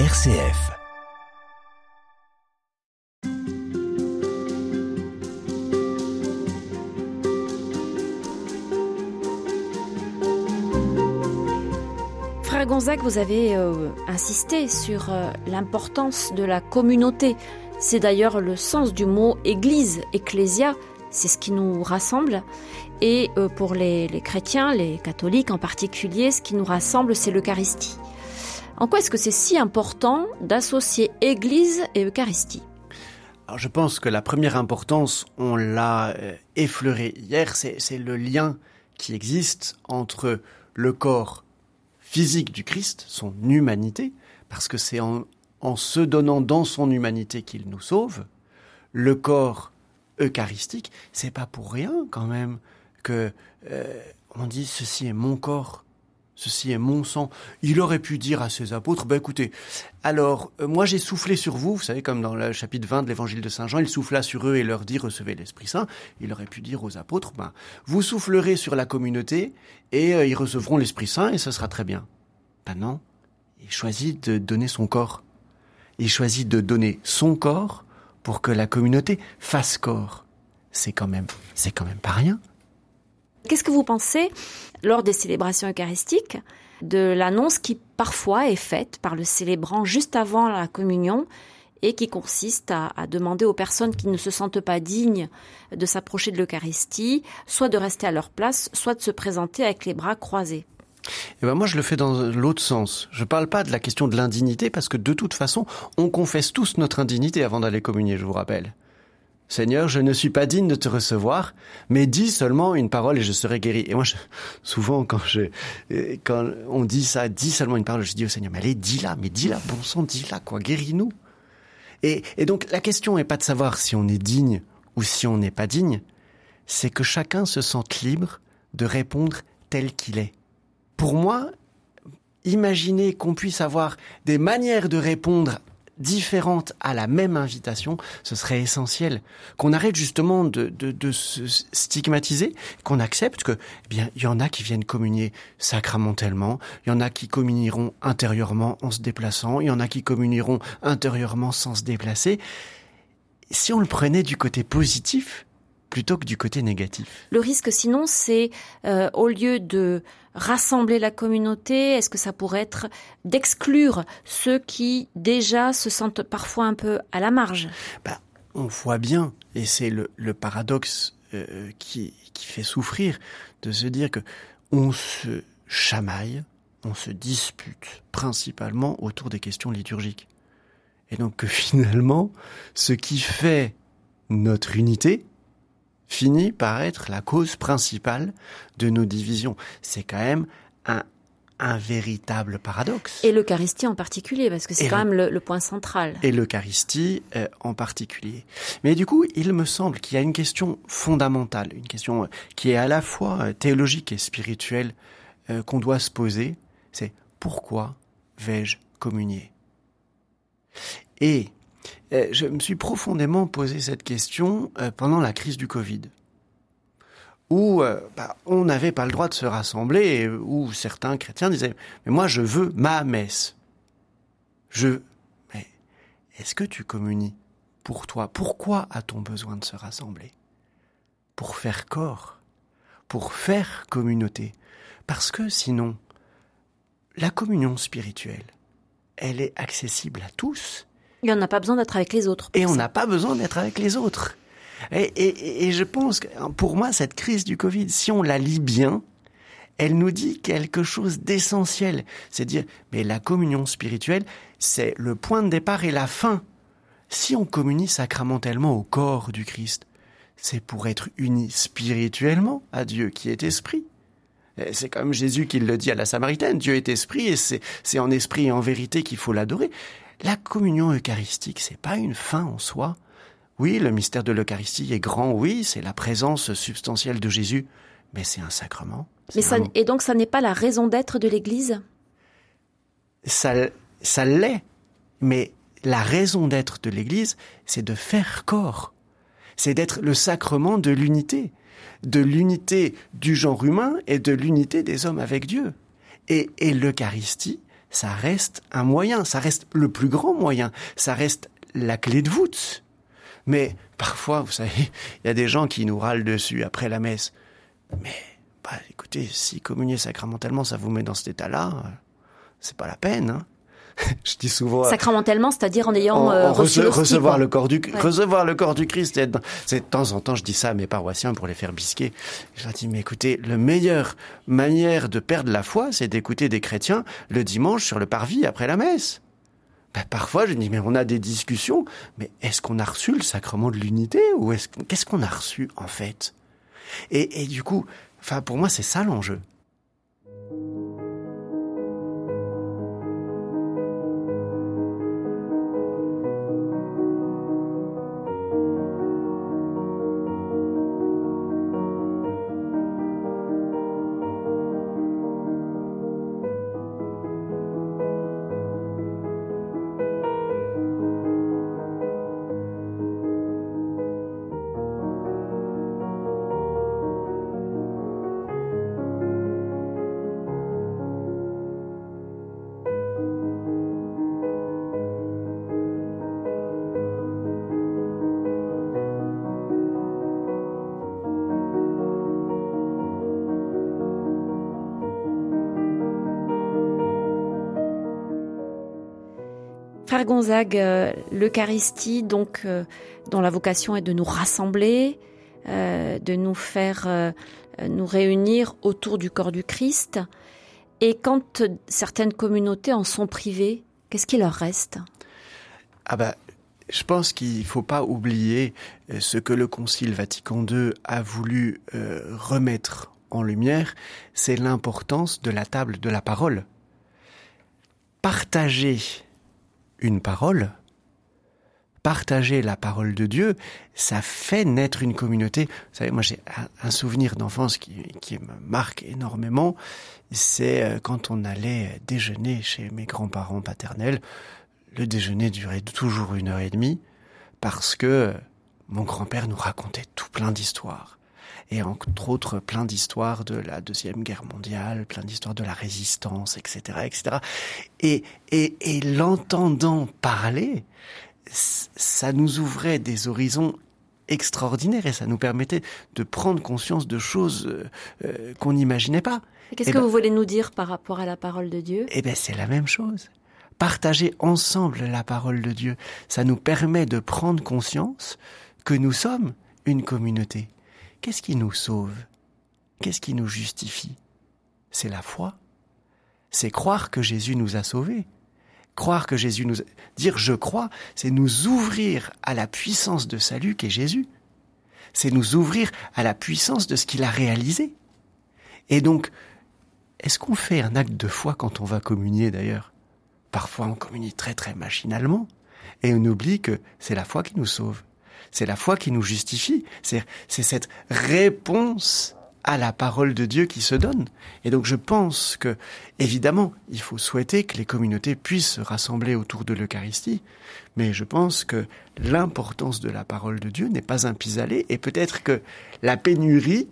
RCF. Frère Gonzague, vous avez euh, insisté sur euh, l'importance de la communauté. C'est d'ailleurs le sens du mot Église, Ecclésia, c'est ce qui nous rassemble. Et euh, pour les, les chrétiens, les catholiques en particulier, ce qui nous rassemble, c'est l'Eucharistie. En quoi est-ce que c'est si important d'associer Église et Eucharistie? Alors je pense que la première importance, on l'a euh, effleuré hier, c'est le lien qui existe entre le corps physique du Christ, son humanité, parce que c'est en, en se donnant dans son humanité qu'il nous sauve, le corps eucharistique, c'est pas pour rien quand même que euh, on dit ceci est mon corps, ceci est mon sang. Il aurait pu dire à ses apôtres, ben écoutez, alors euh, moi j'ai soufflé sur vous, vous savez comme dans le chapitre 20 de l'évangile de Saint Jean, il souffla sur eux et leur dit recevez l'Esprit Saint. Il aurait pu dire aux apôtres, ben vous soufflerez sur la communauté et euh, ils recevront l'Esprit Saint et ce sera très bien. Ben non, il choisit de donner son corps. Il choisit de donner son corps pour que la communauté fasse corps. C'est quand même, c'est quand même pas rien. Qu'est-ce que vous pensez, lors des célébrations eucharistiques, de l'annonce qui parfois est faite par le célébrant juste avant la communion et qui consiste à, demander aux personnes qui ne se sentent pas dignes de s'approcher de l'Eucharistie, soit de rester à leur place, soit de se présenter avec les bras croisés? Eh ben moi, je le fais dans l'autre sens. Je parle pas de la question de l'indignité parce que de toute façon, on confesse tous notre indignité avant d'aller communier, je vous rappelle. Seigneur, je ne suis pas digne de te recevoir, mais dis seulement une parole et je serai guéri. Et moi, souvent, quand on dit ça, dis seulement une parole, je dis au Seigneur, mais allez, dis-la, mais dis-la, bon sang, dis-la, quoi, guéris-nous. Et, et donc, la question n'est pas de savoir si on est digne ou si on n'est pas digne, c'est que chacun se sente libre de répondre tel qu'il est. Pour moi, imaginer qu'on puisse avoir des manières de répondre différentes à la même invitation, ce serait essentiel. Qu'on arrête justement de, de, de se stigmatiser, qu'on accepte que, eh bien, il y en a qui viennent communier sacramentellement, il y en a qui communieront intérieurement en se déplaçant, il y en a qui communieront intérieurement sans se déplacer. Si on le prenait du côté positif, plutôt que du côté négatif. Le risque sinon, c'est euh, au lieu de rassembler la communauté, est-ce que ça pourrait être d'exclure ceux qui déjà se sentent parfois un peu à la marge? Bah, On voit bien, et c'est le, le, paradoxe euh, qui, qui fait souffrir, de se dire que on se chamaille, on se dispute principalement autour des questions liturgiques. Et donc que finalement, ce qui fait notre unité, finit par être la cause principale de nos divisions. C'est quand même un, un véritable paradoxe. Et l'Eucharistie en particulier, parce que c'est quand le, même le, le, point central. Et l'Eucharistie euh, en particulier. Mais du coup, il me semble qu'il y a une question fondamentale, une question qui est à la fois euh, théologique et spirituelle euh, qu'on doit se poser, c'est pourquoi vais-je communier? Et euh, je me suis profondément posé cette question euh, pendant la crise du Covid, où euh, bah, on n'avait pas le droit de se rassembler, où certains chrétiens disaient mais moi je veux ma messe. Je mais est-ce que tu communies pour toi? Pourquoi a-t-on besoin de se rassembler? Pour faire corps, pour faire communauté, parce que sinon la communion spirituelle, elle est accessible à tous et on n'a pas besoin d'être avec les autres. Et on n'a pas besoin d'être avec les autres. Et, je pense que pour moi, cette crise du Covid, si on la lit bien, elle nous dit quelque chose d'essentiel. C'est dire, mais la communion spirituelle, c'est le point de départ et la fin. Si on communie sacramentellement au corps du Christ, c'est pour être uni spirituellement à Dieu qui est esprit. C'est comme Jésus qui le dit à la Samaritaine, Dieu est esprit et c'est en esprit et en vérité qu'il faut l'adorer. La communion eucharistique, c'est pas une fin en soi. Oui, le mystère de l'Eucharistie est grand, oui, c'est la présence substantielle de Jésus, mais c'est un sacrement. Mais ça, un... et donc ça n'est pas la raison d'être de l'Église? Ça, ça l'est, mais la raison d'être de l'Église, c'est de faire corps. C'est d'être le sacrement de l'unité, de l'unité du genre humain et de l'unité des hommes avec Dieu. Et, et l'Eucharistie, ça reste un moyen, ça reste le plus grand moyen, ça reste la clé de voûte. Mais parfois, vous savez, il y a des gens qui nous râlent dessus après la messe. Mais, bah, écoutez, si communier sacramentellement, ça vous met dans cet état-là, euh, c'est pas la peine. Hein. je dis souvent. Sacramentellement, c'est-à-dire en ayant euh, recevoir le corps du recevoir le corps du Christ. C'est de temps en temps, je dis ça à mes paroissiens pour les faire bisquer. Je leur dis mais écoutez, la meilleure manière de perdre la foi, c'est d'écouter des chrétiens le dimanche sur le parvis après la messe. Ben, parfois, je dis mais on a des discussions, mais est-ce qu'on a reçu le sacrement de l'unité ou est-ce qu'est-ce qu'on a reçu en fait? Et, et du coup, enfin pour moi, c'est ça l'enjeu. Frère Gonzague, euh, l'Eucharistie, donc, euh, dont la vocation est de nous rassembler, euh, de nous faire nous réunir autour du corps du Christ. Et quand certaines communautés en sont privées, qu'est-ce qui leur reste? Ah bah, je pense qu'il ne faut pas oublier ce que le Concile Vatican II a voulu remettre en lumière, c'est l'importance de la table de la parole. Partager une parole, partager la parole de Dieu, ça fait naître une communauté. Vous savez, moi j'ai un souvenir d'enfance qui, qui, me marque énormément. C'est euh, quand on allait déjeuner chez mes grands-parents paternels. Le déjeuner durait toujours une heure et demie parce que mon grand-père nous racontait tout plein d'histoires et entre autres plein d'histoires de la deuxième guerre mondiale, plein d'histoires de la résistance, etc., etc. Et, et, et l'entendant parler, ça nous ouvrait des horizons extraordinaires et ça nous permettait de prendre conscience de choses euh, euh, qu'on n'imaginait pas. Qu'est-ce que ben vous voulez nous dire par rapport à la parole de Dieu? Eh bien, c'est la même chose. Partager ensemble la parole de Dieu, ça nous permet de prendre conscience que nous sommes une communauté Qu'est-ce qui nous sauve? Qu'est-ce qui nous justifie? C'est la foi. C'est croire que Jésus nous a sauvés. Croire que Jésus nous... Dire je crois, c'est nous ouvrir à la puissance de salut qu'est Jésus. C'est nous ouvrir à la puissance de ce qu'il a réalisé. Et donc, est-ce qu'on fait un acte de foi quand on va communier d'ailleurs? Parfois on communie très très machinalement et on oublie que c'est la foi qui nous sauve. C'est la foi qui nous justifie. C'est cette réponse à la parole de Dieu qui se donne. Et donc je pense que, évidemment, il faut souhaiter que les communautés puissent se rassembler autour de l'Eucharistie, mais je pense que l'importance de la parole de Dieu n'est pas un pis-aller, et peut-être que la pénurie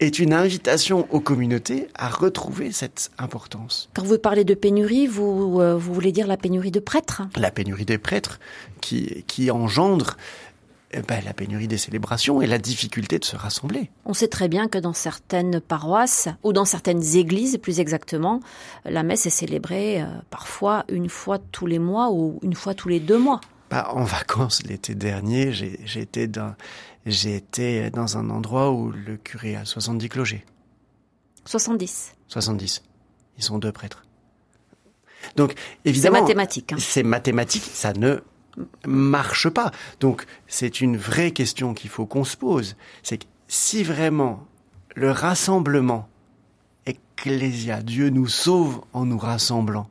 est une invitation aux communautés à retrouver cette importance. Quand vous parlez de pénurie, vous, euh, vous voulez dire la pénurie de prêtres? La pénurie des prêtres qui, qui engendre ben, la pénurie des célébrations et la difficulté de se rassembler. On sait très bien que dans certaines paroisses, ou dans certaines églises plus exactement, la messe est célébrée euh, parfois une fois tous les mois ou une fois tous les deux mois. Bah, en vacances l'été dernier, j'étais dans, dans un endroit où le curé a 70 clochers. 70 70. Ils sont deux prêtres. Donc, évidemment. C'est mathématique. Hein. C'est mathématique, ça ne marche pas. Donc c'est une vraie question qu'il faut qu'on se pose. C'est que si vraiment le rassemblement ecclésia, Dieu nous sauve en nous rassemblant,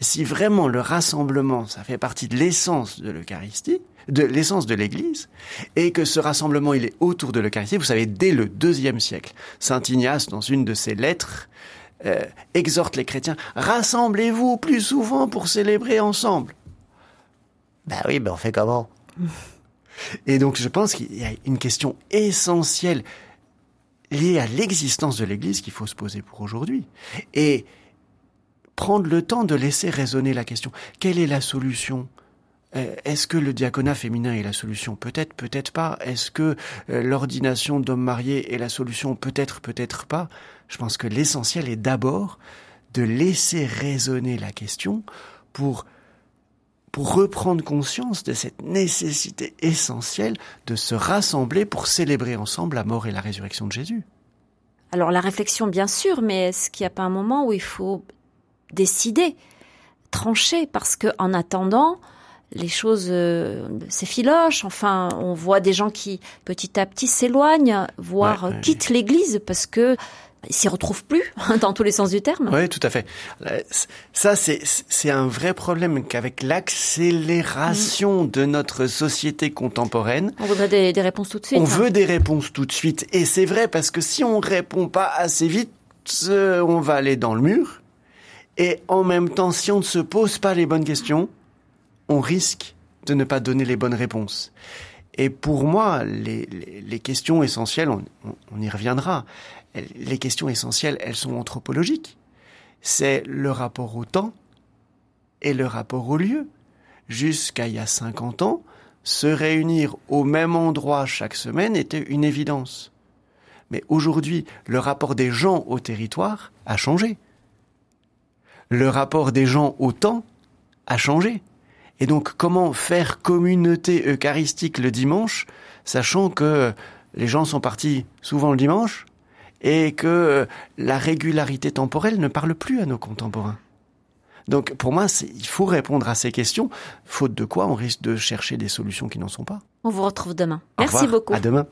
si vraiment le rassemblement, ça fait partie de l'essence de l'Eucharistie, de l'essence de l'Église, et que ce rassemblement, il est autour de l'Eucharistie, vous savez, dès le deuxième siècle, Saint Ignace, dans une de ses lettres, euh, exhorte les chrétiens, rassemblez-vous plus souvent pour célébrer ensemble. Ben oui, ben on fait comment? Et donc je pense qu'il y a une question essentielle liée à l'existence de l'Église qu'il faut se poser pour aujourd'hui. Et prendre le temps de laisser résonner la question. Quelle est la solution? Euh, est-ce que le diaconat féminin est la solution? Peut-être, peut-être pas. Est-ce que euh, l'ordination d'hommes mariés est la solution? Peut-être, peut-être pas. Je pense que l'essentiel est d'abord de laisser résonner la question pour pour reprendre conscience de cette nécessité essentielle de se rassembler pour célébrer ensemble la mort et la résurrection de Jésus. Alors la réflexion, bien sûr, mais est-ce qu'il n'y a pas un moment où il faut décider, trancher, parce que en attendant, les choses euh, s'effilochent. Enfin, on voit des gens qui petit à petit s'éloignent, voire quittent l'Église parce que ils s'y retrouvent plus dans tous les sens du terme. Oui, tout à fait. Euh, ça, c'est un vrai problème qu'avec l'accélération de notre société contemporaine, on voudrait des, des réponses tout de suite. On hein. veut des réponses tout de suite, et c'est vrai parce que si on répond pas assez vite, euh, on va aller dans le mur. Et en même temps, si on ne se pose pas les bonnes questions, on risque de ne pas donner les bonnes réponses. Et pour moi, les, les, questions essentielles, on, on, y reviendra, les questions essentielles, elles sont anthropologiques. C'est le rapport au temps et le rapport au lieu. Jusqu'à il y a 50 ans, se réunir au même endroit chaque semaine était une évidence. Mais aujourd'hui, le rapport des gens au territoire a changé. Le rapport des gens au temps a changé. Et donc, comment faire communauté eucharistique le dimanche, sachant que les gens sont partis souvent le dimanche et que la régularité temporelle ne parle plus à nos contemporains. Donc, pour moi, il faut répondre à ces questions, faute de quoi on risque de chercher des solutions qui n'en sont pas. On vous retrouve demain. Merci beaucoup. À demain.